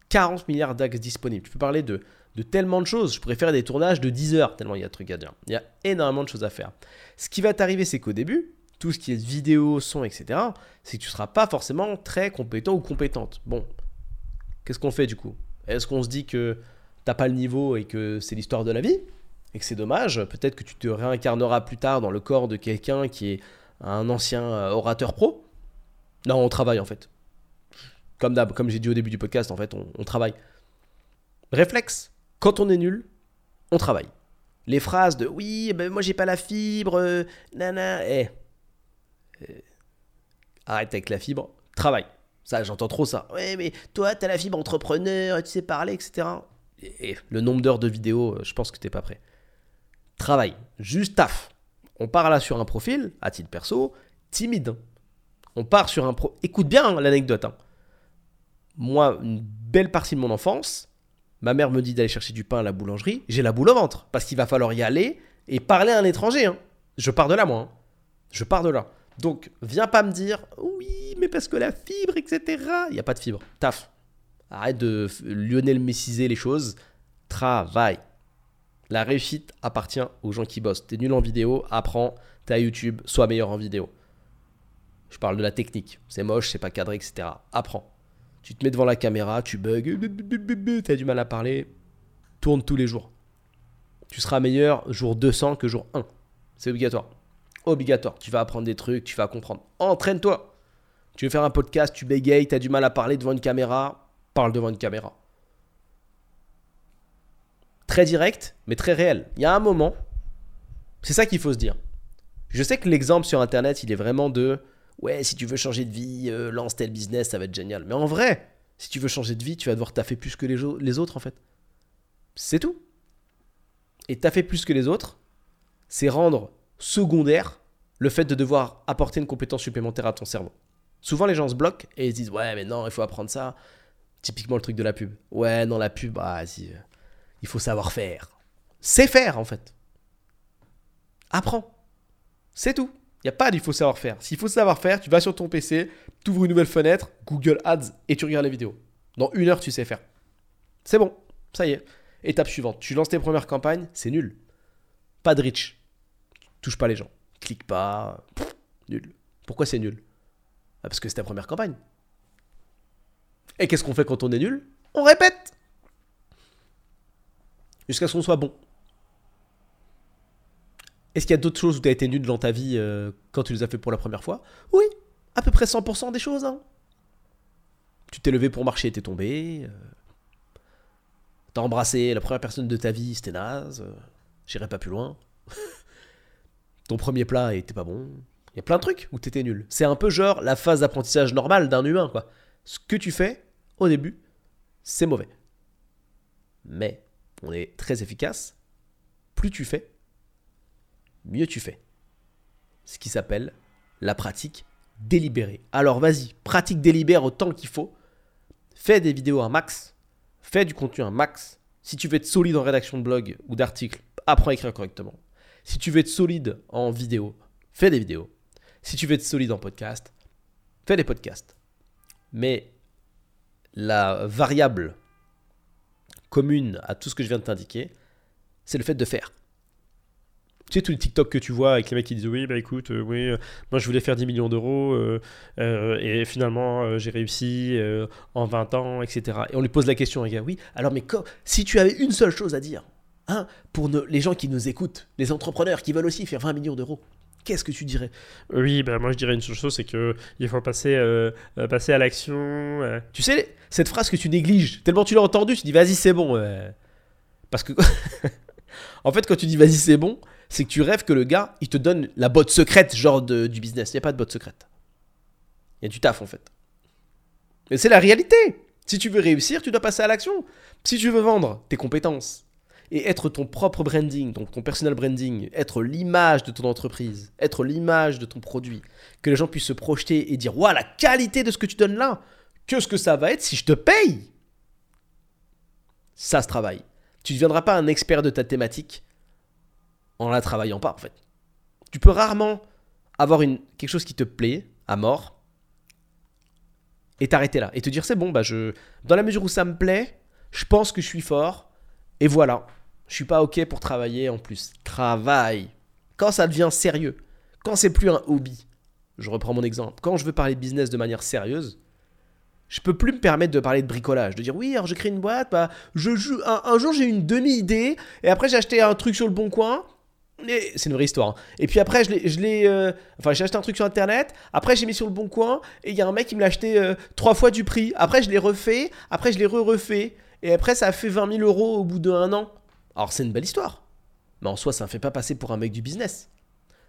40 milliards d'axes disponibles. Tu peux parler de, de tellement de choses. Je pourrais faire des tournages de 10 heures, tellement il y a de trucs à dire. Il y a énormément de choses à faire. Ce qui va t'arriver, c'est qu'au début, tout ce qui est vidéo, son, etc., c'est que tu ne seras pas forcément très compétent ou compétente. Bon, qu'est-ce qu'on fait du coup? Est-ce qu'on se dit que t'as pas le niveau et que c'est l'histoire de la vie et que c'est dommage? Peut-être que tu te réincarneras plus tard dans le corps de quelqu'un qui est un ancien euh, orateur pro? Non, on travaille en fait. Comme comme j'ai dit au début du podcast, en fait, on, travaille. Réflexe. Quand on est nul, on travaille. Les phrases de oui, ben moi j'ai pas la fibre, euh, nana, eh, arrête avec la fibre, travaille. Ça, j'entends trop ça. Ouais, mais toi, t'as la fibre entrepreneur, tu sais parler, etc. Et, le nombre d'heures de vidéo, euh, je pense que t'es pas prêt. Travaille, juste taf. On part là sur un profil, à titre perso, timide. On part sur un pro. Écoute bien hein, l'anecdote. Hein. Moi, une belle partie de mon enfance, ma mère me dit d'aller chercher du pain à la boulangerie. J'ai la boule au ventre parce qu'il va falloir y aller et parler à un étranger. Hein. Je pars de là, moi. Je pars de là. Donc, viens pas me dire oui, mais parce que la fibre, etc. Il n'y a pas de fibre. Taf. Arrête de Lionel Messiser les choses. Travaille. La réussite appartient aux gens qui bossent. T'es nul en vidéo, apprends, t'es à YouTube, sois meilleur en vidéo. Je parle de la technique. C'est moche, c'est pas cadré, etc. Apprends. Tu te mets devant la caméra, tu bugs, t'as du mal à parler. Tourne tous les jours. Tu seras meilleur jour 200 que jour 1. C'est obligatoire obligatoire. Tu vas apprendre des trucs, tu vas comprendre. Entraîne-toi. Tu veux faire un podcast, tu bégayes, tu as du mal à parler devant une caméra, parle devant une caméra. Très direct, mais très réel. Il y a un moment, c'est ça qu'il faut se dire. Je sais que l'exemple sur Internet, il est vraiment de ouais, si tu veux changer de vie, euh, lance tel business, ça va être génial. Mais en vrai, si tu veux changer de vie, tu vas devoir taffer plus que les, les autres en fait. C'est tout. Et taffer plus que les autres, c'est rendre secondaire le fait de devoir apporter une compétence supplémentaire à ton cerveau. Souvent, les gens se bloquent et ils se disent Ouais, mais non, il faut apprendre ça. Typiquement, le truc de la pub. Ouais, non, la pub, bah, euh, il faut savoir faire. C'est faire, en fait. Apprends. C'est tout. Il n'y a pas d'il faut savoir faire. S'il faut savoir faire, tu vas sur ton PC, tu ouvres une nouvelle fenêtre, Google Ads, et tu regardes les vidéos. Dans une heure, tu sais faire. C'est bon. Ça y est. Étape suivante. Tu lances tes premières campagnes, c'est nul. Pas de reach touche pas les gens. Clique pas. nul. Pourquoi c'est nul? Ah, Parce que c'est ta première campagne. Et qu'est-ce qu'on fait quand on est nul? On répète Jusqu'à ce qu'on soit bon. Est-ce qu'il y a d'autres choses où tu as été nul dans ta vie euh, quand tu les as fait pour la première fois? Oui, à peu près 100% des choses. Hein. Tu t'es levé pour marcher t'es tombé. Euh, t'as embrassé la première personne de ta vie, c'était naze. Euh, j'irai pas plus loin. Ton premier plat était pas bon. Il y a plein de trucs où t'étais nul. C'est un peu genre la phase d'apprentissage normale d'un humain, quoi. Ce que tu fais au début, c'est mauvais. Mais on est très efficace. Plus tu fais, mieux tu fais. Ce qui s'appelle la pratique délibérée. Alors vas-y, pratique délibère autant qu'il faut. Fais des vidéos un max. Fais du contenu un max. Si tu veux être solide en rédaction de blog ou d'article, apprends à écrire correctement. Si tu veux être solide en vidéo, fais des vidéos. Si tu veux être solide en podcast, fais des podcasts. Mais la variable commune à tout ce que je viens de t'indiquer, c'est le fait de faire. Tu sais, tous les TikTok que tu vois avec les mecs qui disent Oui, bah écoute, euh, oui, euh, moi je voulais faire 10 millions d'euros euh, et finalement j'ai réussi en 20 ans, etc. Et on lui pose la question, les gars Oui, alors mais si tu avais une seule chose à dire, Hein, pour les gens qui nous écoutent, les entrepreneurs qui veulent aussi faire 20 millions d'euros, qu'est-ce que tu dirais? Oui, bah moi je dirais une seule chose, c'est que il faut passer, euh, euh, passer à l'action. euh. Tu sais, cette phrase que tu négliges, tellement tu l'as entendue, tu dis vas-y, c'est bon. euh. Parce que. en fait, quand tu dis vas-y, c'est bon, c'est que tu rêves que le gars, il te donne la botte secrète, genre de- du business. Il n'y a pas de botte secrète. Il y a du taf, en fait. Mais c'est la réalité. Si tu veux réussir, tu dois passer à l'action. Si tu veux vendre tes compétences et être ton propre branding, donc ton personal branding, être l'image de ton entreprise, être l'image de ton produit, que les gens puissent se projeter et dire Waouh, la qualité de ce que tu donnes là, qu'est-ce que ça va être si je te paye Ça se travaille. Tu ne deviendras pas un expert de ta thématique en la travaillant pas, en fait. Tu peux rarement avoir une, quelque chose qui te plaît à mort et t'arrêter là et te dire c'est bon bah je dans la mesure où ça me plaît je pense que je suis fort et voilà je suis pas ok pour travailler en plus travaille quand ça devient sérieux quand c'est plus un hobby je reprends mon exemple quand je veux parler de business de manière sérieuse je peux plus me permettre de parler de bricolage de dire oui alors je crée une boîte bah un, un jour j'ai une demi idée et après j'ai acheté un truc sur le bon coin c'est une vraie histoire. hein. Et puis après, je l'ai, euh, j'ai acheté un truc sur internet. Après, j'ai mis sur le bon coin. Et il y a un mec qui me l'a acheté euh, trois fois du prix. Après, je l'ai refait. Après, je l'ai re-refait. Et après, ça a fait 20 000 euros au bout d'un an. Alors, c'est une belle histoire. Mais en soi, ça ne fait pas passer pour un mec du business.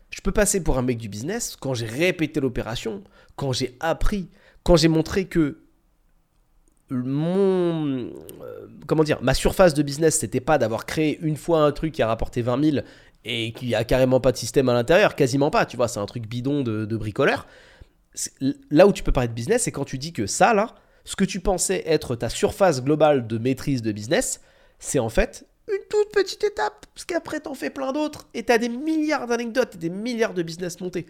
Je peux passer pour un mec du business quand j'ai répété l'opération, quand j'ai appris, quand j'ai montré que mon euh, comment dire ma surface de business c'était pas d'avoir créé une fois un truc qui a rapporté 20 000 et qui a carrément pas de système à l'intérieur quasiment pas tu vois c'est un truc bidon de, de bricoleur là où tu peux parler de business c'est quand tu dis que ça là ce que tu pensais être ta surface globale de maîtrise de business c'est en fait une toute petite étape parce qu'après t'en fais plein d'autres et t'as des milliards d'anecdotes et des milliards de business montés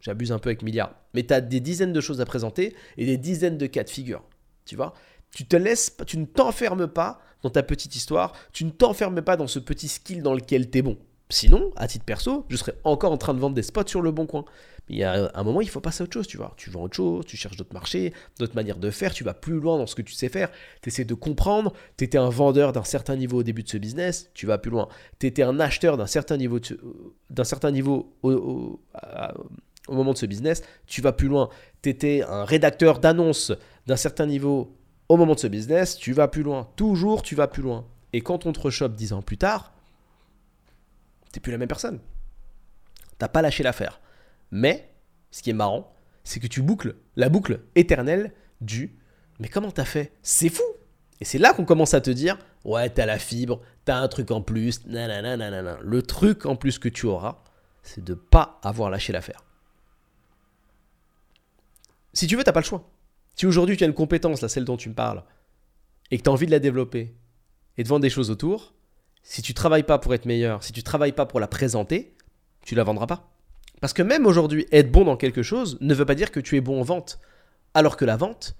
j'abuse un peu avec milliards mais t'as des dizaines de choses à présenter et des dizaines de cas de figure tu vois tu te laisses, tu ne t'enfermes pas dans ta petite histoire, tu ne t'enfermes pas dans ce petit skill dans lequel tu es bon. Sinon, à titre perso, je serais encore en train de vendre des spots sur le bon coin. Il y a un moment, il faut passer à autre chose, tu vois. Tu vends autre chose, tu cherches d'autres marchés, d'autres manières de faire, tu vas plus loin dans ce que tu sais faire, tu essaies de comprendre, tu étais un vendeur d'un certain niveau au début de ce business, tu vas plus loin. Tu étais un acheteur d'un certain niveau, d'un certain niveau au, moment de ce business, tu vas plus loin. Tu étais un rédacteur d'annonces d'un certain niveau au moment de ce business, tu vas plus loin. Toujours, tu vas plus loin. Et quand on te rechoppe 10 ans plus tard, t'es plus la même personne. T'as pas lâché l'affaire. Mais, ce qui est marrant, c'est que tu boucles la boucle éternelle du Mais comment t'as fait? C'est fou Et c'est là qu'on commence à te dire Ouais, t'as la fibre, t'as un truc en plus, nanana, nanana. Le truc en plus que tu auras, c'est de pas avoir lâché l'affaire. Si tu veux, t'as pas le choix. Si aujourd'hui tu as une compétence, là, celle dont tu me parles, et que tu as envie de la développer et de vendre des choses autour, si tu travailles pas pour être meilleur, si tu travailles pas pour la présenter, tu la vendras pas. Parce que même aujourd'hui, être bon dans quelque chose ne veut pas dire que tu es bon en vente. Alors que la vente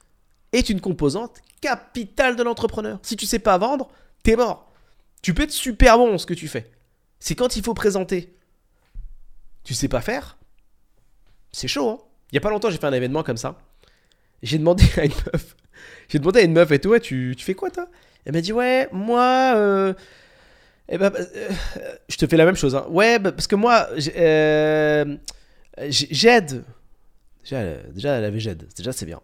est une composante capitale de l'entrepreneur. Si tu sais pas vendre, t'es mort. Tu peux être super bon dans ce que tu fais. C'est quand il faut présenter. Tu sais pas faire, c'est chaud. Hein il y a pas longtemps, j'ai fait un événement comme ça. J'ai demandé à une meuf. J'ai demandé à une meuf et toi, tu, tu fais quoi toi? Elle m'a dit ouais, moi. euh, eh ben, euh, je te fais la même chose. hein. Ouais, bah, parce que moi, euh, j'ai- j'aide. Déjà, elle- déjà, avait j'aide. Déjà, c'est bien.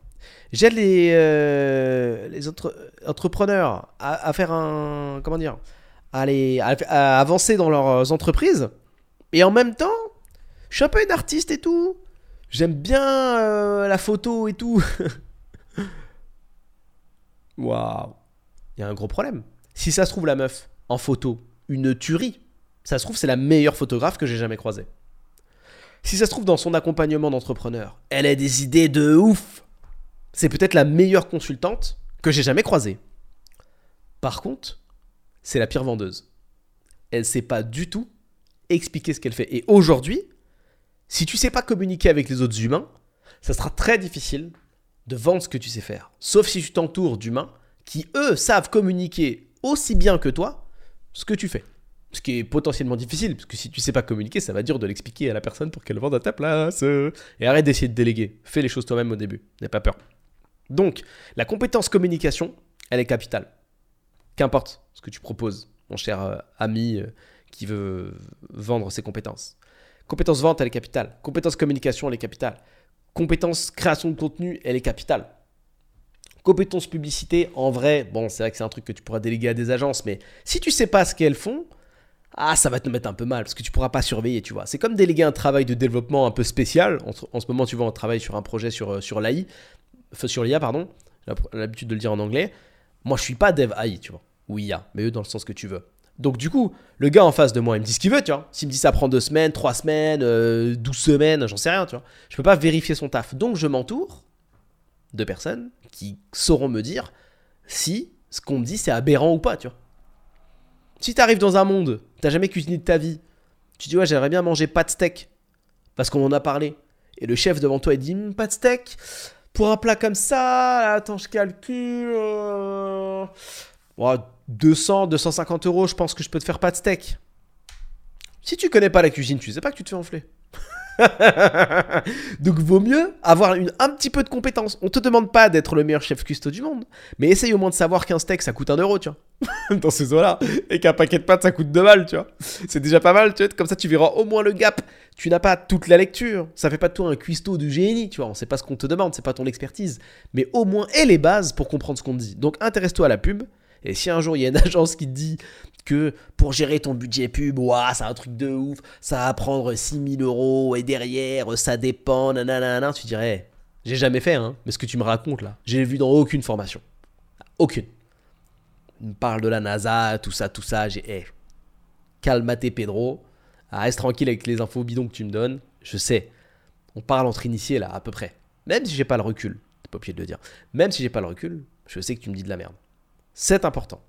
J'aide les, euh, les entre- entrepreneurs à, faire un. Comment dire à, à- avancer dans leurs entreprises. Et en même temps, je suis un peu une artiste et tout. J'aime bien euh, la photo et tout. Waouh. Il y a un gros problème. Si ça se trouve, la meuf, en photo, une tuerie. Ça se trouve, c'est la meilleure photographe que j'ai jamais croisée. Si ça se trouve, dans son accompagnement d'entrepreneur, elle a des idées de ouf. C'est peut-être la meilleure consultante que j'ai jamais croisée. Par contre, c'est la pire vendeuse. Elle sait pas du tout expliquer ce qu'elle fait. Et aujourd'hui, si tu sais pas communiquer avec les autres humains, ça sera très difficile de vendre ce que tu sais faire. Sauf si tu t'entoures d'humains qui, eux, savent communiquer aussi bien que toi ce que tu fais. Ce qui est potentiellement difficile, parce que si tu sais pas communiquer, ça va dur de l'expliquer à la personne pour qu'elle vende à ta place. Et arrête d'essayer de déléguer. Fais les choses toi-même au début. N'aie pas peur. Donc, la compétence communication, elle est capitale. Qu'importe ce que tu proposes, mon cher euh, ami euh, qui veut vendre ses compétences. Compétence vente, elle est capitale. Compétence communication, elle est capitale. Compétence création de contenu, elle est capitale. Compétence publicité, en vrai, bon, c'est vrai que c'est un truc que tu pourras déléguer à des agences, mais si tu sais pas ce qu'elles font, ah, ça va te mettre un peu mal parce que tu pourras pas surveiller, tu vois. C'est comme déléguer un travail de développement un peu spécial. En, ce moment, tu vois, on travaille sur un projet sur, euh, sur l'AI, sur l'IA, pardon. J'ai l'habitude de le dire en anglais. Moi, je suis pas dev AI, tu vois, ou IA, mais eux dans le sens que tu veux. Donc, du coup, le gars en face de moi, il me dit ce qu'il veut, tu vois. S'il me dit ça prend deux semaines, trois semaines, euh, douze semaines, j'en sais rien, tu vois. Je peux pas vérifier son taf. Donc, je m'entoure de personnes qui sauront me dire si ce qu'on me dit c'est aberrant ou pas, tu vois. Si tu arrives dans un monde, t'as jamais cuisiné de ta vie, tu dis ouais j'aimerais bien manger pas de steak parce qu'on en a parlé. Et le chef devant toi il dit Hum, pas de steak pour un plat comme ça. Attends je calcule. euh, ouais, 200, 250 euros, je pense que je peux te faire pas de steak. Si tu connais pas la cuisine, tu sais pas que tu te fais enfler. Donc vaut mieux avoir un petit peu de compétence. On te demande pas d'être le meilleur chef cuistot du monde, mais essaye au moins de savoir qu'un steak ça coûte un euro, tu vois. Dans ces eaux-là. Et qu'un paquet de pâtes ça coûte 2 balles, tu vois. C'est déjà pas mal, tu vois. Comme ça tu verras au moins le gap. Tu n'as pas toute la lecture. Ça fait pas de toi un cuistot du génie, tu vois. On sait pas ce qu'on te demande, c'est pas ton expertise. Mais au moins aie les bases pour comprendre ce qu'on te dit. Donc intéresse-toi à la pub. Et si un jour il y a une agence qui te dit que pour gérer ton budget pub, ouah, c'est un truc de ouf, ça va prendre 6000 euros et derrière ça dépend, nanana, tu dirais, j'ai jamais fait, hein, mais ce que tu me racontes là, j'ai vu dans aucune formation. Aucune. On me parle de la NASA, tout ça, tout ça, j'ai. Hey, calmate Pedro, Ah, reste tranquille avec les infos bidons que tu me donnes, je sais. On parle entre initiés là, à peu près. Même si j'ai pas le recul, t'es pas obligé de le dire. Même si j'ai pas le recul, je sais que tu me dis de la merde. C'est important.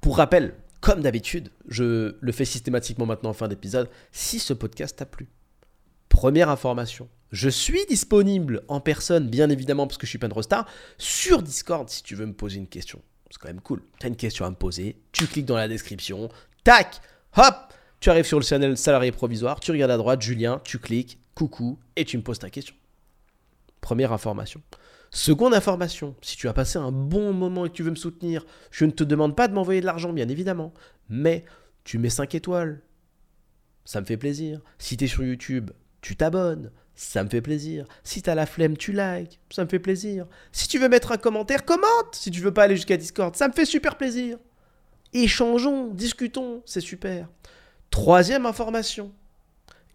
Pour rappel, comme d'habitude, je le fais systématiquement maintenant en fin d'épisode, si ce podcast t'a plu. Première information, je suis disponible en personne, bien évidemment, parce que je suis Star, sur Discord si tu veux me poser une question. C'est quand même cool. Tu as une question à me poser, tu cliques dans la description, tac, hop, tu arrives sur le channel salarié provisoire, tu regardes à droite, Julien, tu cliques, coucou, et tu me poses ta question. Première information. Seconde information, si tu as passé un bon moment et que tu veux me soutenir, je ne te demande pas de m'envoyer de l'argent, bien évidemment, mais tu mets 5 étoiles. Ça me fait plaisir. Si tu es sur YouTube, tu t'abonnes. Ça me fait plaisir. Si tu as la flemme, tu likes. Ça me fait plaisir. Si tu veux mettre un commentaire, commente. Si tu veux pas aller jusqu'à Discord, ça me fait super plaisir. Échangeons, discutons, c'est super. Troisième information.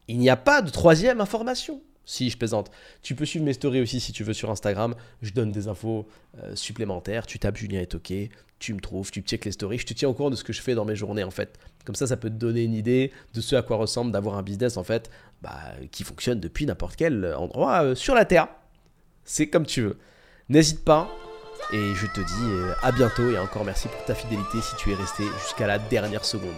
Il n'y a pas de troisième information. Si, je plaisante. Tu peux suivre mes stories aussi si tu veux sur Instagram. Je donne des infos euh, supplémentaires. Tu tapes Julien est OK. Tu me trouves, tu checkes les stories. Je te tiens au courant de ce que je fais dans mes journées en fait. Comme ça, ça peut te donner une idée de ce à quoi ressemble d'avoir un business en fait bah, qui fonctionne depuis n'importe quel endroit euh, sur la Terre. C'est comme tu veux. N'hésite pas. Et je te dis euh, à bientôt et encore merci pour ta fidélité si tu es resté jusqu'à la dernière seconde.